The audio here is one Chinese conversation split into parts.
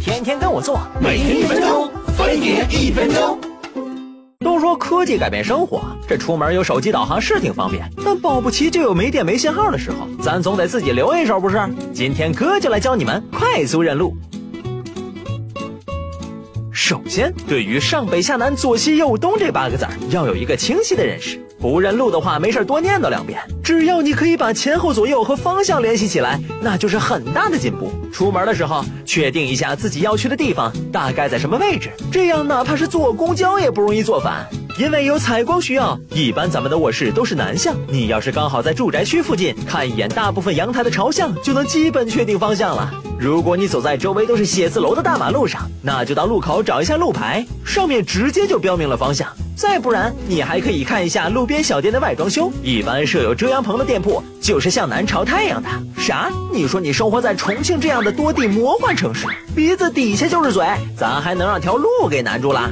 天天跟我做，每天一分钟，分别一分钟。都说科技改变生活，这出门有手机导航是挺方便，但保不齐就有没电没信号的时候，咱总得自己留一手不是？今天哥就来教你们快速认路。首先，对于上北下南左西右东这八个字儿，要有一个清晰的认识。不认路的话，没事多念叨两遍。只要你可以把前后左右和方向联系起来，那就是很大的进步。出门的时候，确定一下自己要去的地方大概在什么位置，这样哪怕是坐公交也不容易坐反。因为有采光需要，一般咱们的卧室都是南向。你要是刚好在住宅区附近，看一眼大部分阳台的朝向，就能基本确定方向了。如果你走在周围都是写字楼的大马路上，那就到路口找一下路牌，上面直接就标明了方向。再不然，你还可以看一下路边小店的外装修，一般设有遮阳棚的店铺就是向南朝太阳的。啥？你说你生活在重庆这样的多地魔幻城市，鼻子底下就是嘴，咱还能让条路给难住了？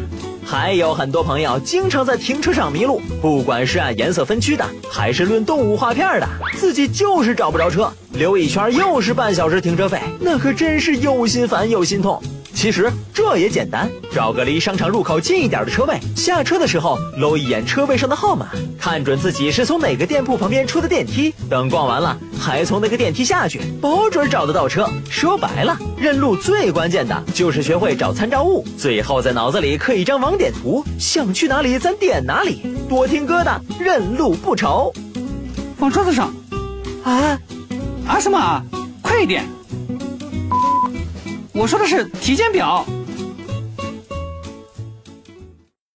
还有很多朋友经常在停车场迷路，不管是按颜色分区的，还是论动物画片的，自己就是找不着车，溜一圈又是半小时停车费，那可真是又心烦又心痛。其实这也简单，找个离商场入口近一点的车位，下车的时候搂一眼车位上的号码，看准自己是从哪个店铺旁边出的电梯，等逛完了还从那个电梯下去，保准找得到车。说白了，认路最关键的就是学会找参照物，最后在脑子里刻一张网点图，想去哪里咱点哪里。多听歌的，认路不愁。放桌子上。啊啊什么啊？快一点！我说的是体检表。